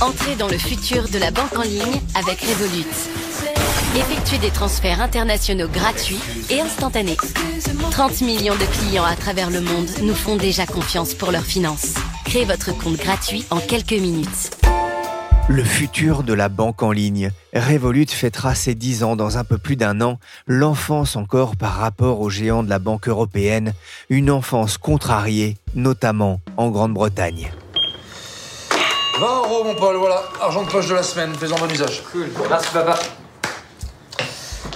Entrez dans le futur de la banque en ligne avec Revolut. Effectuez des transferts internationaux gratuits et instantanés. 30 millions de clients à travers le monde nous font déjà confiance pour leurs finances. Créez votre compte gratuit en quelques minutes. Le futur de la banque en ligne. Revolut fêtera ses 10 ans dans un peu plus d'un an, l'enfance encore par rapport aux géants de la Banque européenne, une enfance contrariée, notamment en Grande-Bretagne. 20 euros, mon Paul, voilà. Argent de poche de la semaine, fais-en bon usage. Cool, merci papa.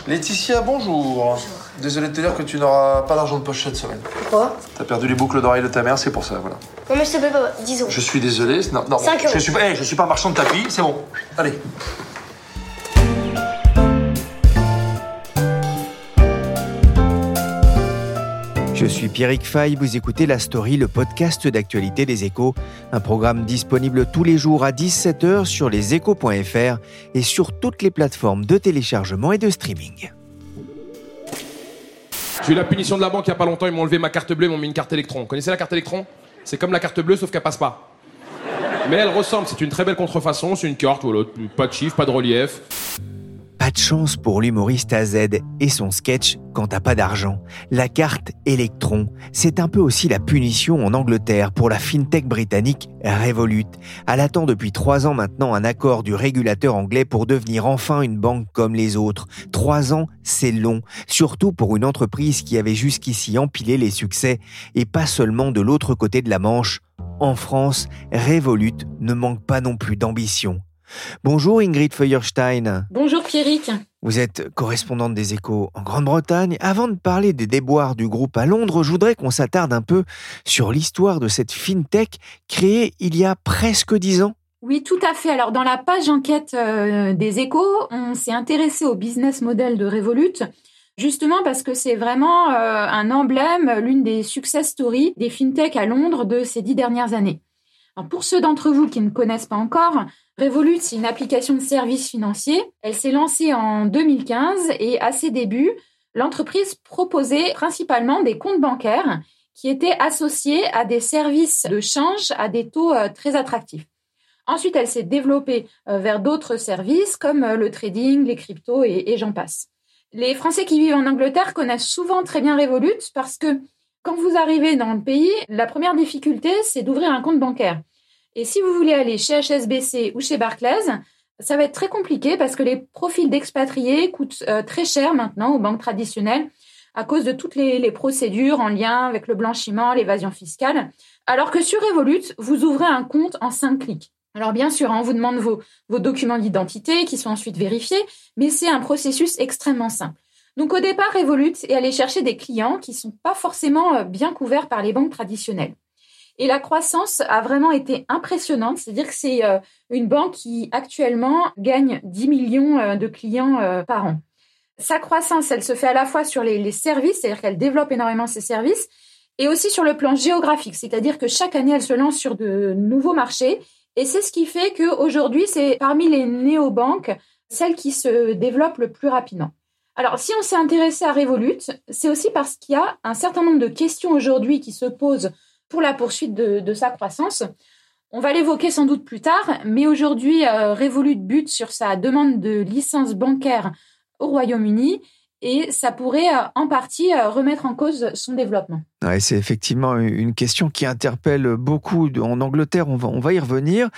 Laetitia, bonjour. Désolé de te dire que tu n'auras pas d'argent de poche cette semaine. Pourquoi T'as perdu les boucles d'oreilles de ta mère, c'est pour ça, voilà. Non mais s'il te plaît, papa, 10 euros. Je suis désolé. Non, non, Cinq je euros. suis pas, hey, je suis pas marchand de tapis, c'est bon. Allez. Je suis Pierrick Fay, vous écoutez La Story, le podcast d'actualité des échos, un programme disponible tous les jours à 17h sur leséchos.fr et sur toutes les plateformes de téléchargement et de streaming. J'ai eu la punition de la banque il y a pas longtemps, ils m'ont enlevé ma carte bleue, ils m'ont mis une carte électron. Vous connaissez la carte électron? C'est comme la carte bleue sauf qu'elle passe pas. Mais elle ressemble, c'est une très belle contrefaçon, c'est une carte, voilà, pas de chiffre, pas de relief. Pas de chance pour l'humoriste AZ et son sketch quand t'as pas d'argent. La carte Electron, c'est un peu aussi la punition en Angleterre pour la fintech britannique Revolut. Elle attend depuis trois ans maintenant un accord du régulateur anglais pour devenir enfin une banque comme les autres. Trois ans, c'est long, surtout pour une entreprise qui avait jusqu'ici empilé les succès et pas seulement de l'autre côté de la Manche. En France, Revolut ne manque pas non plus d'ambition. Bonjour Ingrid Feuerstein. Bonjour Pierrick. Vous êtes correspondante des échos en Grande-Bretagne. Avant de parler des déboires du groupe à Londres, je voudrais qu'on s'attarde un peu sur l'histoire de cette fintech créée il y a presque dix ans. Oui, tout à fait. Alors, dans la page enquête euh, des échos, on s'est intéressé au business model de Revolut, justement parce que c'est vraiment euh, un emblème, l'une des success stories des fintech à Londres de ces dix dernières années. Alors, pour ceux d'entre vous qui ne connaissent pas encore, Revolut, c'est une application de services financiers. Elle s'est lancée en 2015 et à ses débuts, l'entreprise proposait principalement des comptes bancaires qui étaient associés à des services de change à des taux euh, très attractifs. Ensuite, elle s'est développée euh, vers d'autres services comme euh, le trading, les cryptos et, et j'en passe. Les Français qui vivent en Angleterre connaissent souvent très bien Revolut parce que quand vous arrivez dans le pays, la première difficulté, c'est d'ouvrir un compte bancaire. Et si vous voulez aller chez HSBC ou chez Barclays, ça va être très compliqué parce que les profils d'expatriés coûtent euh, très cher maintenant aux banques traditionnelles à cause de toutes les, procédures en lien avec le blanchiment, l'évasion fiscale. Alors que sur Revolut, vous ouvrez un compte en cinq clics. Alors bien sûr, hein, on vous demande vos, documents d'identité qui sont ensuite vérifiés, mais c'est un processus extrêmement simple. Donc au départ, Revolut est allé chercher des clients qui sont pas forcément euh, bien couverts par les banques traditionnelles. Et la croissance a vraiment été impressionnante, c'est-à-dire que c'est euh, une banque qui actuellement gagne 10 millions euh, de clients par an. Sa croissance, elle se fait à la fois sur les, les services, c'est-à-dire qu'elle développe énormément ses services, et aussi sur le plan géographique, c'est-à-dire que chaque année, elle se lance sur de nouveaux marchés, et c'est ce qui fait qu'aujourd'hui, c'est parmi les néobanques, celle qui se développe le plus rapidement. Alors, si on s'est intéressé à Revolut, c'est aussi parce qu'il y a un certain nombre de questions aujourd'hui qui se posent pour la poursuite de, sa croissance. On va l'évoquer sans doute plus tard, mais aujourd'hui, euh, Revolut bute sur sa demande de licence bancaire au Royaume-Uni et ça pourrait euh, en partie euh, remettre en cause son développement. C'est effectivement une question qui interpelle beaucoup en Angleterre, on va, y revenir.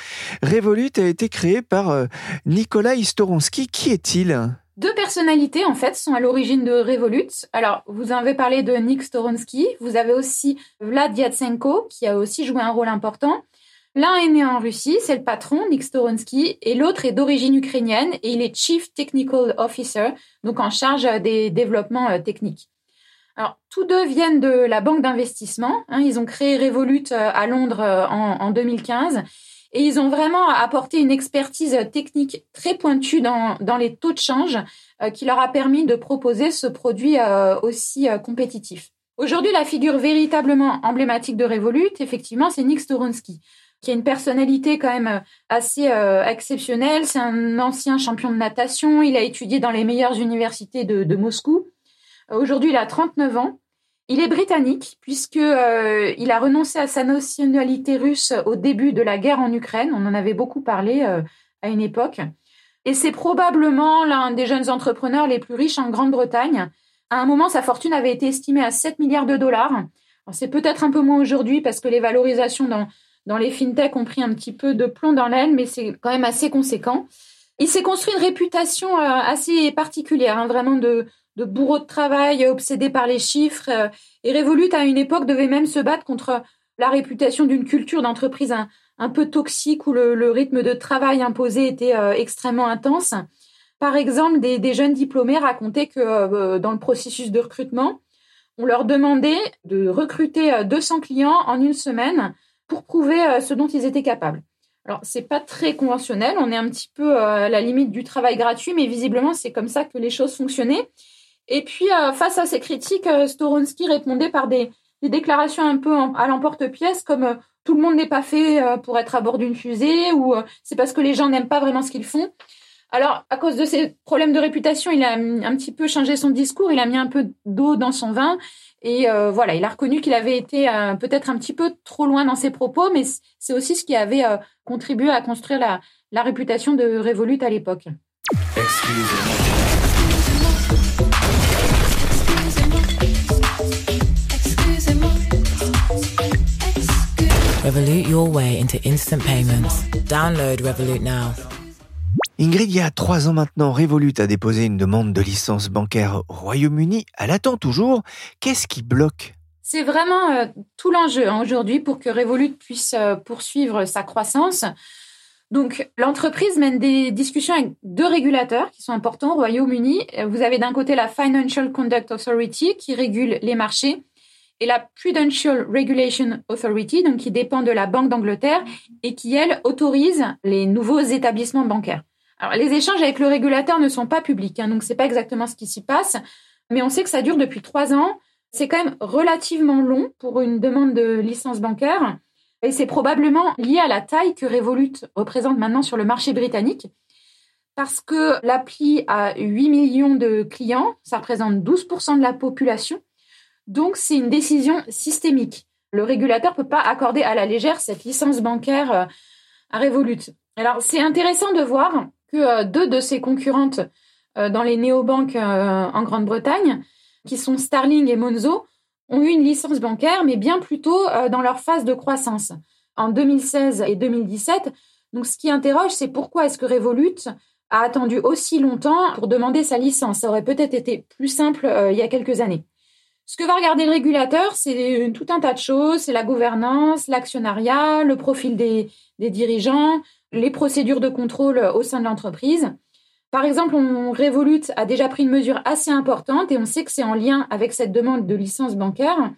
Revolut a été créé par Nikolai Storonsky. Qui est-il? Deux personnalités, en fait, sont à l'origine de Revolut. Alors, vous avez parlé de Nick Storonsky. Vous avez aussi Vlad Yatsenko, qui a aussi joué un rôle important. L'un est né en Russie, c'est le patron, Nick Storonsky, et l'autre est d'origine ukrainienne et il est Chief Technical Officer, donc en charge des développements techniques. Alors, tous deux viennent de la banque d'investissement. Hein. ils ont créé Revolut euh, à Londres euh, en, 2015 et ils ont vraiment apporté une expertise technique très pointue dans, les taux de change euh, qui leur a permis de proposer ce produit aussi compétitif. Aujourd'hui, la figure véritablement emblématique de Revolut, effectivement, c'est Nick Storonsky, qui a une personnalité quand même assez exceptionnelle. C'est un ancien champion de natation. Il a étudié dans les meilleures universités de Moscou. Aujourd'hui, il a 39 ans. Il est britannique puisque euh, il a renoncé à sa nationalité russe au début de la guerre en Ukraine. On en avait beaucoup parlé euh, à une époque. Et c'est probablement l'un des jeunes entrepreneurs les plus riches en Grande-Bretagne. À un moment, sa fortune avait été estimée à 7 milliards de dollars. C'est peut-être un peu moins aujourd'hui parce que les valorisations dans, dans les fintechs ont pris un petit peu de plomb dans l'aile, mais c'est quand même assez conséquent. Il s'est construit une réputation euh, assez particulière, hein, vraiment de, de bourreau de travail obsédé par les chiffres. Euh, et Revolut, à une époque, devait même se battre contre la réputation d'une culture d'entreprise un, peu toxique où le, rythme de travail imposé était euh, extrêmement intense. Par exemple, des, jeunes diplômés racontaient que euh, dans le processus de recrutement, on leur demandait de recruter 200 clients en une semaine pour prouver ce dont ils étaient capables. Alors, c'est pas très conventionnel, on est un petit peu à la limite du travail gratuit, mais visiblement, c'est comme ça que les choses fonctionnaient. Et puis, euh, face à ces critiques, euh, Storonsky répondait par des, déclarations un peu à l'emporte-pièce, comme euh, tout le monde n'est pas fait pour être à bord d'une fusée, ou c'est parce que les gens n'aiment pas vraiment ce qu'ils font. Alors, à cause de ces problèmes de réputation, il a un petit peu changé son discours, il a mis un peu d'eau dans son vin, et voilà, il a reconnu qu'il avait été peut-être un petit peu trop loin dans ses propos, mais c'est aussi ce qui avait contribué à construire la, la réputation de Revolut à l'époque. Revolut your way into instant payments. Download Revolut now. Ingrid, il y a trois ans maintenant, Revolut a déposé une demande de licence bancaire au Royaume-Uni. Elle attend toujours. Qu'est-ce qui bloque? C'est vraiment euh, tout l'enjeu hein, aujourd'hui pour que Revolut puisse euh, poursuivre sa croissance. Donc, l'entreprise mène des discussions avec deux régulateurs qui sont importants au Royaume-Uni. Vous avez d'un côté la Financial Conduct Authority qui régule les marchés et la Prudential Regulation Authority, donc qui dépend de la Banque d'Angleterre et qui, elle, autorise les nouveaux établissements bancaires. Alors, les échanges avec le régulateur ne sont pas publics, hein, donc c'est pas exactement ce qui s'y passe, mais on sait que ça dure depuis trois ans. C'est quand même relativement long pour une demande de licence bancaire, et c'est probablement lié à la taille que Revolut représente maintenant sur le marché britannique, parce que l'appli a 8 millions de clients, ça représente 12% de la population, donc, c'est une décision systémique. Le régulateur ne peut pas accorder à la légère cette licence bancaire euh, à Revolut. Alors, c'est intéressant de voir que euh, deux de ses concurrentes euh, dans les néobanques en Grande-Bretagne, qui sont Starling et Monzo, ont eu une licence bancaire, mais bien plutôt dans leur phase de croissance, en 2016 et 2017. Donc, ce qui interroge, c'est pourquoi est-ce que Revolut a attendu aussi longtemps pour demander sa licence? Ça aurait peut-être été plus simple il y a quelques années. Ce que va regarder le régulateur, c'est tout un tas de choses. C'est la gouvernance, l'actionnariat, le profil des, dirigeants, les procédures de contrôle au sein de l'entreprise. Par exemple, on Revolut a déjà pris une mesure assez importante et on sait que c'est en lien avec cette demande de licence bancaire.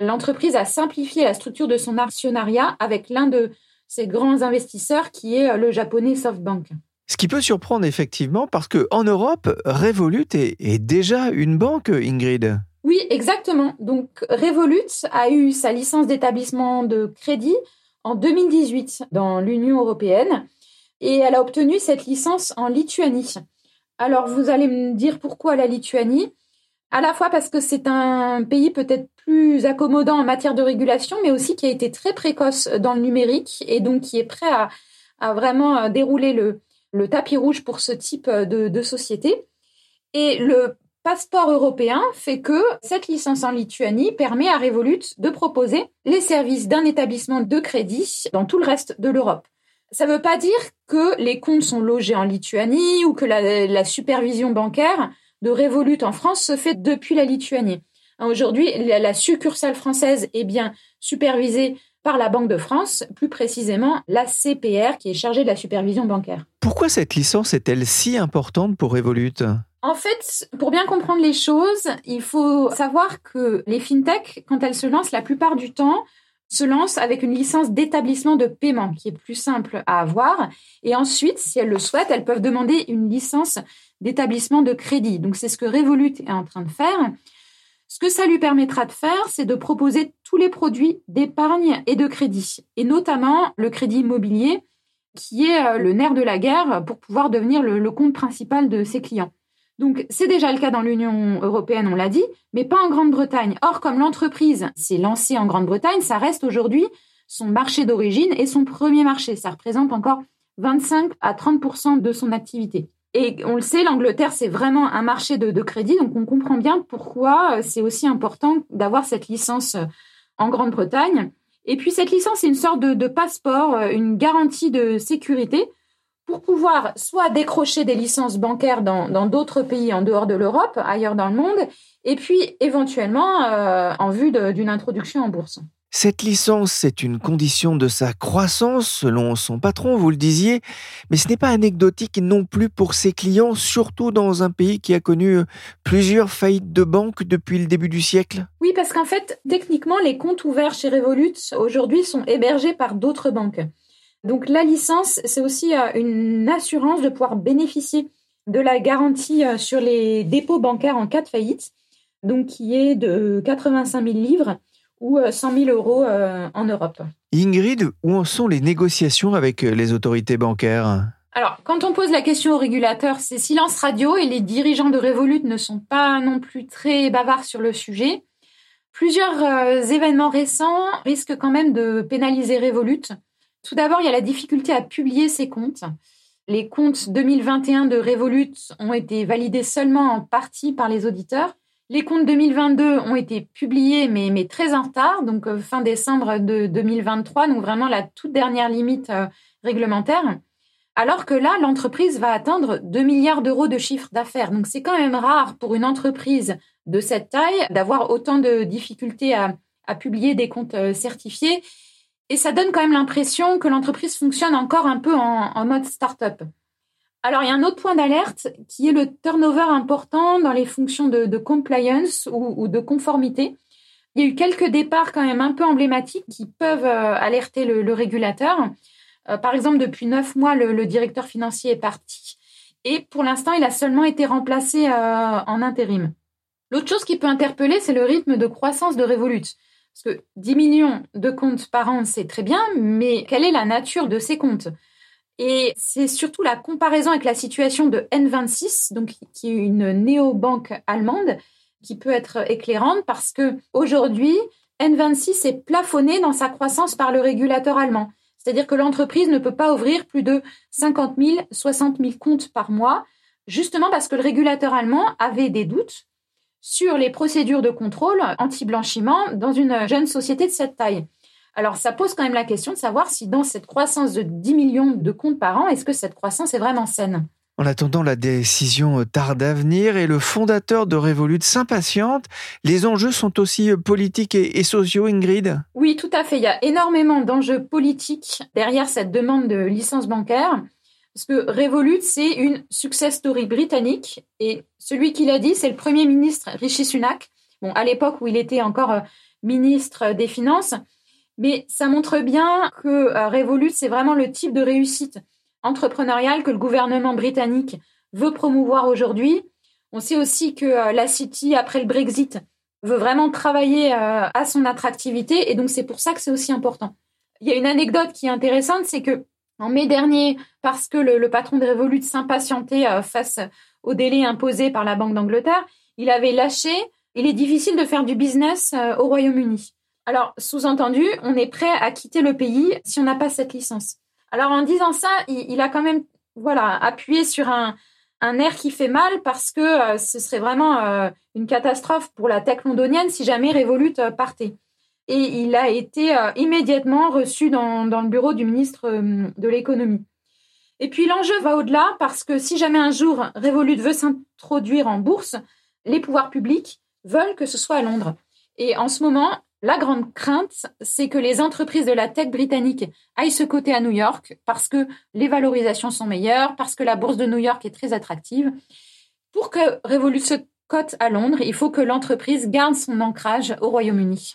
L'entreprise a simplifié la structure de son actionnariat avec l'un de ses grands investisseurs qui est le japonais SoftBank. Ce qui peut surprendre effectivement parce qu'en Europe, Revolut est déjà une banque, Ingrid. Oui, exactement. Donc Revolut a eu sa licence d'établissement de crédit en 2018 dans l'Union européenne et elle a obtenu cette licence en Lituanie. Alors vous allez me dire pourquoi la Lituanie? À la fois parce que c'est un pays peut-être plus accommodant en matière de régulation, mais aussi qui a été très précoce dans le numérique et donc qui est prêt à, vraiment dérouler le, tapis rouge pour ce type de, de société. Et le passeport européen fait que cette licence en Lituanie permet à Revolut de proposer les services d'un établissement de crédit dans tout le reste de l'Europe. Ça ne veut pas dire que les comptes sont logés en Lituanie ou que la, supervision bancaire de Revolut en France se fait depuis la Lituanie. Aujourd'hui, la succursale française est bien supervisée par la Banque de France, plus précisément la CPR qui est chargée de la supervision bancaire. Pourquoi cette licence est-elle si importante pour Revolut? En fait, pour bien comprendre les choses, il faut savoir que les fintech, quand elles se lancent, la plupart du temps, se lancent avec une licence d'établissement de paiement qui est plus simple à avoir. Et ensuite, si elles le souhaitent, elles peuvent demander une licence d'établissement de crédit. Donc, c'est ce que Revolut est en train de faire. Ce que ça lui permettra de faire, c'est de proposer tous les produits d'épargne et de crédit, et notamment le crédit immobilier, qui est euh, le nerf de la guerre pour pouvoir devenir le, compte principal de ses clients. Donc c'est déjà le cas dans l'Union européenne, on l'a dit, mais pas en Grande-Bretagne. Or, comme l'entreprise s'est lancée en Grande-Bretagne, ça reste aujourd'hui son marché d'origine et son premier marché. Ça représente encore 25 à 30% de son activité. Et on le sait, l'Angleterre, c'est vraiment un marché de, crédit, donc on comprend bien pourquoi euh, c'est aussi important d'avoir cette licence euh, en Grande-Bretagne. Et puis cette licence, c'est une sorte de, passeport, euh, une garantie de sécurité pour pouvoir soit décrocher des licences bancaires dans d'autres pays en dehors de l'Europe, ailleurs dans le monde, et puis éventuellement en vue d'une introduction en bourse. Cette licence, c'est une condition de sa croissance, selon son patron, vous le disiez, mais ce n'est pas anecdotique non plus pour ses clients, surtout dans un pays qui a connu euh, plusieurs faillites de banques depuis le début du siècle. Oui, parce qu'en fait, techniquement, les comptes ouverts chez Revolut aujourd'hui sont hébergés par d'autres banques. Donc la licence, c'est aussi euh, une assurance de pouvoir bénéficier de la garantie euh, sur les dépôts bancaires en cas de faillite, donc qui est de 85 000 livres ou 100 euh, 000 euros euh, en Europe. Ingrid, où en sont les négociations avec euh, les autorités bancaires? Alors, quand on pose la question aux régulateurs, c'est silence radio et les dirigeants de Revolut ne sont pas non plus très bavards sur le sujet. Plusieurs événements récents risquent quand même de pénaliser Revolut. Tout d'abord, il y a la difficulté à publier ses comptes. Les comptes 2021 de Revolut ont été validés seulement en partie par les auditeurs. Les comptes 2022 ont été publiés, mais, très en retard, donc euh, fin décembre de 2023, donc vraiment la toute dernière limite euh, réglementaire. Alors que là, l'entreprise va atteindre 2 milliards d'euros de chiffre d'affaires. Donc c'est quand même rare pour une entreprise de cette taille d'avoir autant de difficultés à, publier des comptes euh, certifiés. Et ça donne quand même l'impression que l'entreprise fonctionne encore un peu en, mode start-up. Alors, il y a un autre point d'alerte qui est le turnover important dans les fonctions de, compliance ou, de conformité. Il y a eu quelques départs quand même un peu emblématiques qui peuvent euh, alerter le, régulateur. Euh, par exemple, depuis neuf mois, le, directeur financier est parti et pour l'instant, il a seulement été remplacé euh, en intérim. L'autre chose qui peut interpeller, c'est le rythme de croissance de Revolut. Parce que 10 millions de comptes par an, c'est très bien, mais quelle est la nature de ces comptes? Et c'est surtout la comparaison avec la situation de N26, donc qui est une néobanque allemande, qui peut être éclairante parce que aujourd'hui, N26 est plafonné dans sa croissance par le régulateur allemand. C'est-à-dire que l'entreprise ne peut pas ouvrir plus de 50 000, 60 000 comptes par mois, justement parce que le régulateur allemand avait des doutes sur les procédures de contrôle anti-blanchiment dans une jeune société de cette taille. Alors, ça pose quand même la question de savoir si dans cette croissance de 10 millions de comptes par an, est-ce que cette croissance est vraiment saine? En attendant, la décision tarde à venir et le fondateur de Revolut s'impatiente. Les enjeux sont aussi politiques et, sociaux, Ingrid? Oui, tout à fait. Il y a énormément d'enjeux politiques derrière cette demande de licence bancaire. Parce que Revolut, c'est une success story britannique. Et celui qui l'a dit, c'est le Premier ministre Rishi Sunak. Bon, à l'époque où il était encore euh, ministre des Finances. Mais ça montre bien que euh, Revolut, c'est vraiment le type de réussite entrepreneuriale que le gouvernement britannique veut promouvoir aujourd'hui. On sait aussi que euh, la City, après le Brexit, veut vraiment travailler à son attractivité et donc c'est pour ça que c'est aussi important. Il y a une anecdote qui est intéressante, c'est que en mai dernier, parce que le, patron de Revolut s'impatientait face au délai imposé par la Banque d'Angleterre, il avait lâché. Il est difficile de faire du business au Royaume-Uni. Alors, sous-entendu, on est prêt à quitter le pays si on n'a pas cette licence. Alors, en disant ça, il, a quand même appuyé sur un, air qui fait mal parce que euh, ce serait vraiment euh, une catastrophe pour la tech londonienne si jamais Revolut euh, partait. Et il a été immédiatement reçu dans, dans, le bureau du ministre de l'économie. Et puis l'enjeu va au-delà parce que si jamais un jour Revolut veut s'introduire en bourse, les pouvoirs publics veulent que ce soit à Londres. Et en ce moment, la grande crainte, c'est que les entreprises de la tech britannique aillent se coter à New York parce que les valorisations sont meilleures, parce que la bourse de New York est très attractive. Pour que Revolut se cote à Londres, il faut que l'entreprise garde son ancrage au Royaume-Uni.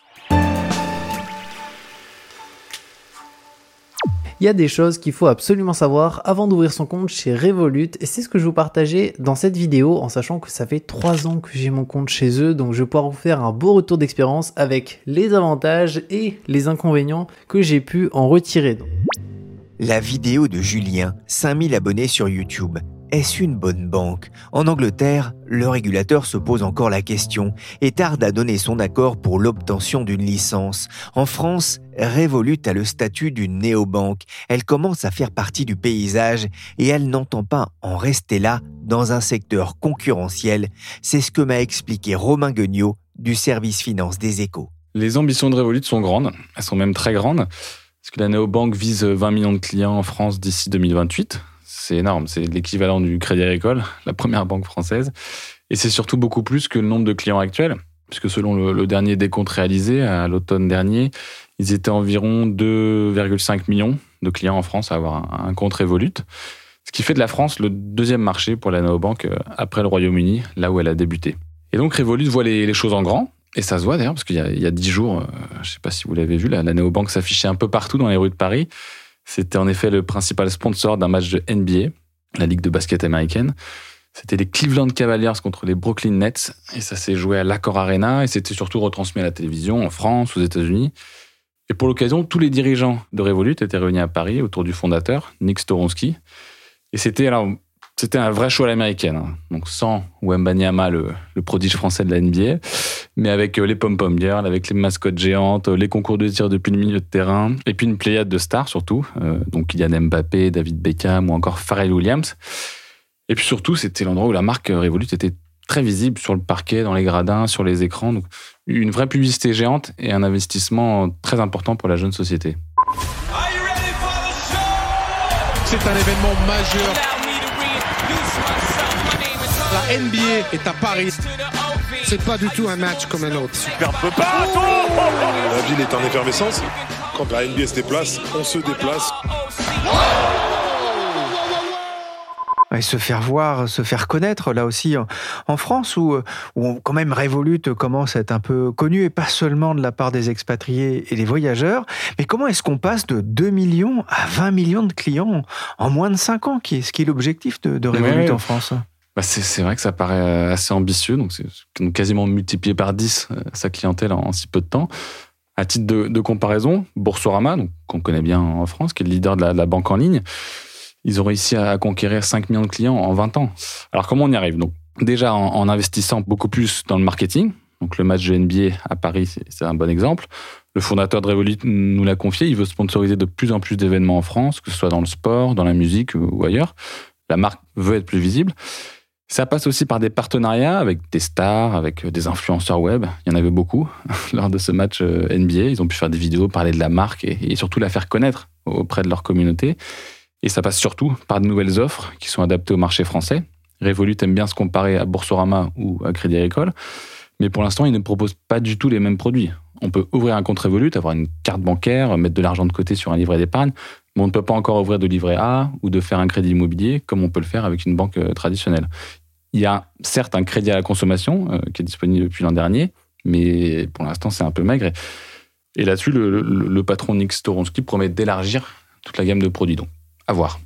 Il y a des choses qu'il faut absolument savoir avant d'ouvrir son compte chez Revolut et c'est ce que je vous partager dans cette vidéo en sachant que ça fait 3 ans que j'ai mon compte chez eux donc je vais pouvoir vous faire un beau retour d'expérience avec les avantages et les inconvénients que j'ai pu en retirer. La vidéo de Julien, 5000 abonnés sur YouTube. Est-ce une bonne banque? En Angleterre, le régulateur se pose encore la question et tarde à donner son accord pour l'obtention d'une licence. En France, Revolut a le statut d'une néobanque. Elle commence à faire partie du paysage et elle n'entend pas en rester là dans un secteur concurrentiel. C'est ce que m'a expliqué Romain Guignot du service finance des échos. Les ambitions de Revolut sont grandes, elles sont même très grandes, parce que la néobanque vise 20 millions de clients en France d'ici 2028 c'est énorme. C'est l'équivalent du Crédit Agricole, la première banque française. Et c'est surtout beaucoup plus que le nombre de clients actuels, puisque selon le, dernier décompte réalisé à l'automne dernier, ils étaient environ 2,5 millions de clients en France à avoir un, compte Revolut. Ce qui fait de la France le deuxième marché pour la néobanque euh, après le Royaume-Uni, là où elle a débuté. Et donc Revolut voit les, choses en grand, et ça se voit d'ailleurs, parce qu'il y a dix jours, euh, je ne sais pas si vous l'avez vu, la, la néobanque s'affichait un peu partout dans les rues de Paris. C'était en effet le principal sponsor d'un match de NBA, la ligue de basket américaine. C'était les Cleveland Cavaliers contre les Brooklyn Nets et ça s'est joué à l'Accor Arena et c'était surtout retransmis à la télévision en France, aux États-Unis. Et pour l'occasion, tous les dirigeants de Revolut étaient réunis à Paris autour du fondateur, Nick Storonsky. Et c'était alors c'était un vrai show à l'américaine. Hein. Donc sans Wembanyama, le, le prodige français de la NBA, mais avec euh, les pom-pom girls, avec les mascottes géantes, les concours de tir depuis le milieu de terrain, et puis une pléiade de stars surtout. Euh, donc Kylian Mbappé, David Beckham ou encore Pharrell Williams. Et puis surtout, c'était l'endroit où la marque Revolut était très visible sur le parquet, dans les gradins, sur les écrans. Donc une vraie publicité géante et un investissement très important pour la jeune société. C'est un événement majeur la NBA est à Paris. C'est pas du tout un match comme un autre. Super peu pas La ville est en effervescence. Quand la NBA se déplace, on se déplace. Et se faire voir, se faire connaître, là aussi, en France, où, où quand même Revolut commence à être un peu connu, et pas seulement de la part des expatriés et des voyageurs, mais comment est-ce qu'on passe de 2 millions à 20 millions de clients en moins de 5 ans, qui est, ce qui est l'objectif de, de Revolut en France? Bah c'est vrai que ça paraît euh, assez ambitieux, donc c'est quasiment multiplié par 10 euh, sa clientèle en, si peu de temps. À titre de, comparaison, Boursorama, qu'on connaît bien en France, qui est le leader de la, banque en ligne, ils ont réussi à conquérir 5 millions de clients en 20 ans. Alors comment on y arrive? Donc Déjà en, investissant beaucoup plus dans le marketing. Donc le match de NBA à Paris, c'est un bon exemple. Le fondateur de Revolut nous l'a confié, il veut sponsoriser de plus en plus d'événements en France, que ce soit dans le sport, dans la musique ou ailleurs. La marque veut être plus visible. Ça passe aussi par des partenariats avec des stars, avec euh, des influenceurs web. Il y en avait beaucoup lors de ce match euh, NBA. Ils ont pu faire des vidéos, parler de la marque et, surtout la faire connaître auprès de leur communauté. Et ça passe surtout par de nouvelles offres qui sont adaptées au marché français. Revolut aime bien se comparer à Boursorama ou à Crédit Agricole, mais pour l'instant, ils ne proposent pas du tout les mêmes produits. On peut ouvrir un compte Revolut, avoir une carte bancaire, mettre de l'argent de côté sur un livret d'épargne, mais on ne peut pas encore ouvrir de livret A ou de faire un crédit immobilier comme on peut le faire avec une banque euh, traditionnelle. Il y a certes un crédit à la consommation euh, qui est disponible depuis l'an dernier, mais pour l'instant c'est un peu maigre. Et là-dessus, le, patron Nick Storonsky promet d'élargir toute la gamme de produits. Donc, à voir.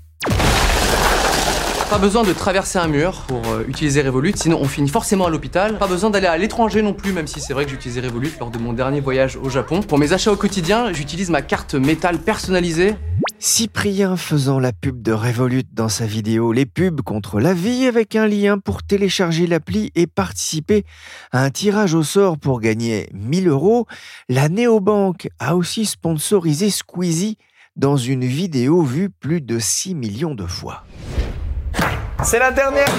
Pas besoin de traverser un mur pour euh, utiliser Revolut, sinon on finit forcément à l'hôpital. Pas besoin d'aller à l'étranger non plus, même si c'est vrai que j'utilisais Revolut lors de mon dernier voyage au Japon. Pour mes achats au quotidien, j'utilise ma carte métal personnalisée. Cyprien faisant la pub de Revolut dans sa vidéo Les pubs contre la vie avec un lien pour télécharger l'appli et participer à un tirage au sort pour gagner 1000 euros, la néobanque a aussi sponsorisé Squeezie dans une vidéo vue plus de 6 millions de fois. C'est la dernière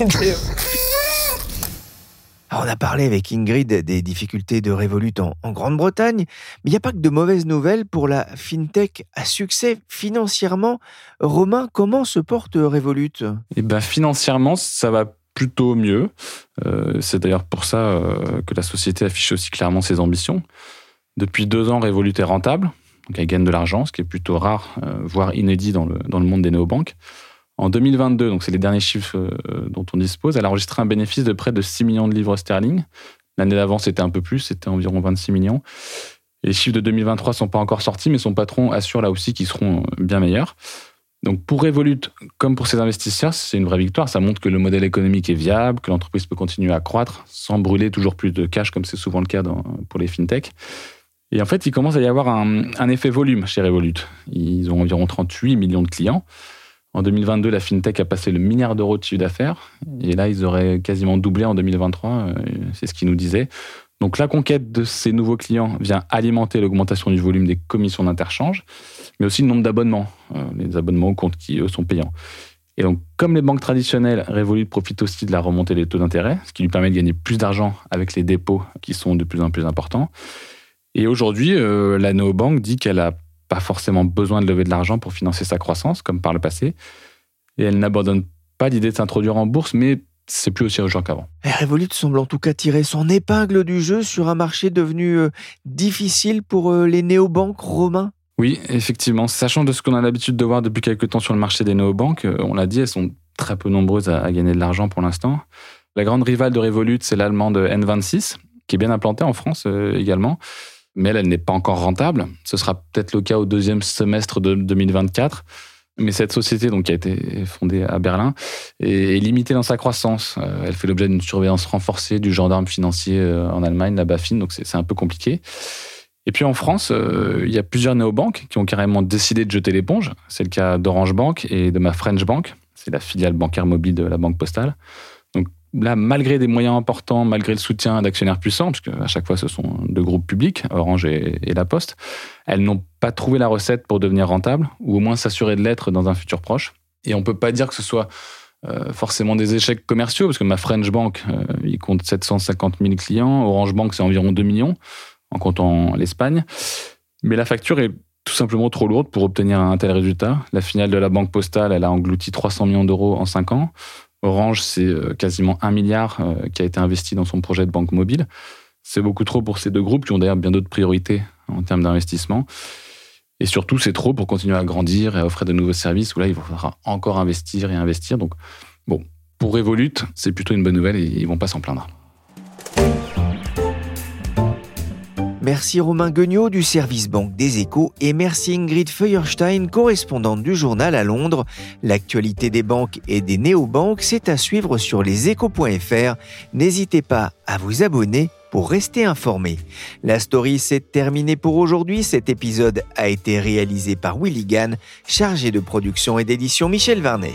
on a parlé avec Ingrid des difficultés de Revolut en, Grande-Bretagne, mais il n'y a pas que de mauvaises nouvelles pour la FinTech à succès financièrement. Romain, comment se porte Revolut? Eh ben, financièrement, ça va plutôt mieux. Euh, c'est d'ailleurs pour ça euh, que la société affiche aussi clairement ses ambitions. Depuis deux ans, Revolut est rentable, donc elle gagne de l'argent, ce qui est plutôt rare, euh, voire inédit dans le, dans le monde des néobanques. En 2022, donc c'est les derniers chiffres euh, dont on dispose, elle a enregistré un bénéfice de près de 6 millions de livres sterling. L'année d'avant, c'était un peu plus, c'était environ 26 millions. les chiffres de 2023 sont pas encore sortis, mais son patron assure là aussi qu'ils seront bien meilleurs. Donc pour Revolut, comme pour ses investisseurs, c'est une vraie victoire. Ça montre que le modèle économique est viable, que l'entreprise peut continuer à croître sans brûler toujours plus de cash, comme c'est souvent le cas pour les fintechs. Et en fait, il commence à y avoir un, effet volume chez Revolut. Ils ont environ 38 millions de clients. En 2022, la fintech a passé le milliard d'euros de chiffre d'affaires. Et là, ils auraient quasiment doublé en 2023. Euh, c'est ce qu'ils nous disaient. Donc la conquête de ces nouveaux clients vient alimenter l'augmentation du volume des commissions d'interchange, mais aussi le nombre d'abonnements. Euh, les abonnements au compte qui, eux, sont payants. Et donc, comme les banques traditionnelles, Revolut profite aussi de la remontée des taux d'intérêt, ce qui lui permet de gagner plus d'argent avec les dépôts qui sont de plus en plus importants. Et aujourd'hui, euh, la néobanque dit qu'elle n'a pas forcément besoin de lever de l'argent pour financer sa croissance, comme par le passé. Et elle n'abandonne pas l'idée de s'introduire en bourse, mais c'est plus aussi urgent qu'avant. Revolut semble en tout cas tirer son épingle du jeu sur un marché devenu euh, difficile pour euh, les néobanques romains. Oui, effectivement. Sachant de ce qu'on a l'habitude de voir depuis quelques temps sur le marché des néobanques, euh, on l'a dit, elles sont très peu nombreuses à, gagner de l'argent pour l'instant. La grande rivale de Revolut, c'est l'allemande N26, qui est bien implantée en France également, mais elle, n'est pas encore rentable. Ce sera peut-être le cas au deuxième semestre de 2024. Mais cette société, donc, qui a été fondée à Berlin, est, limitée dans sa croissance. Euh, elle fait l'objet d'une surveillance renforcée du gendarme financier euh, en Allemagne, la BaFin, donc c'est un peu compliqué. Et puis en France, euh, il y a plusieurs néobanques qui ont carrément décidé de jeter l'éponge. C'est le cas d'Orange Bank et de ma French Bank. C'est la filiale bancaire mobile de la Banque Postale là, malgré des moyens importants, malgré le soutien d'actionnaires puissants, puisque à chaque fois ce sont deux groupes publics, Orange et, La Poste, elles n'ont pas trouvé la recette pour devenir rentables, ou au moins s'assurer de l'être dans un futur proche. Et on peut pas dire que ce soit euh, forcément des échecs commerciaux, parce que ma French Bank, euh, il compte 750 000 clients, Orange Bank, c'est environ 2 millions, en comptant l'Espagne. Mais la facture est tout simplement trop lourde pour obtenir un tel résultat. La finale de la Banque Postale, elle a englouti 300 millions d'euros en 5 ans. Orange, c'est euh, quasiment un milliard euh, qui a été investi dans son projet de banque mobile. C'est beaucoup trop pour ces deux groupes qui ont d'ailleurs bien d'autres priorités en termes d'investissement. Et surtout, c'est trop pour continuer à grandir et à offrir de nouveaux services où là, il faudra encore investir et investir. Donc, bon, pour Revolut, c'est plutôt une bonne nouvelle et ils vont pas s'en plaindre. Merci Romain Guignot du service banque des échos et merci Ingrid Feuerstein, correspondante du journal à Londres. L'actualité des banques et des néobanques, c'est à suivre sur leséchos.fr. N'hésitez pas à vous abonner pour rester informé. La story s'est terminée pour aujourd'hui. Cet épisode a été réalisé par Willy Gann, chargé de production et d'édition Michel Varnet.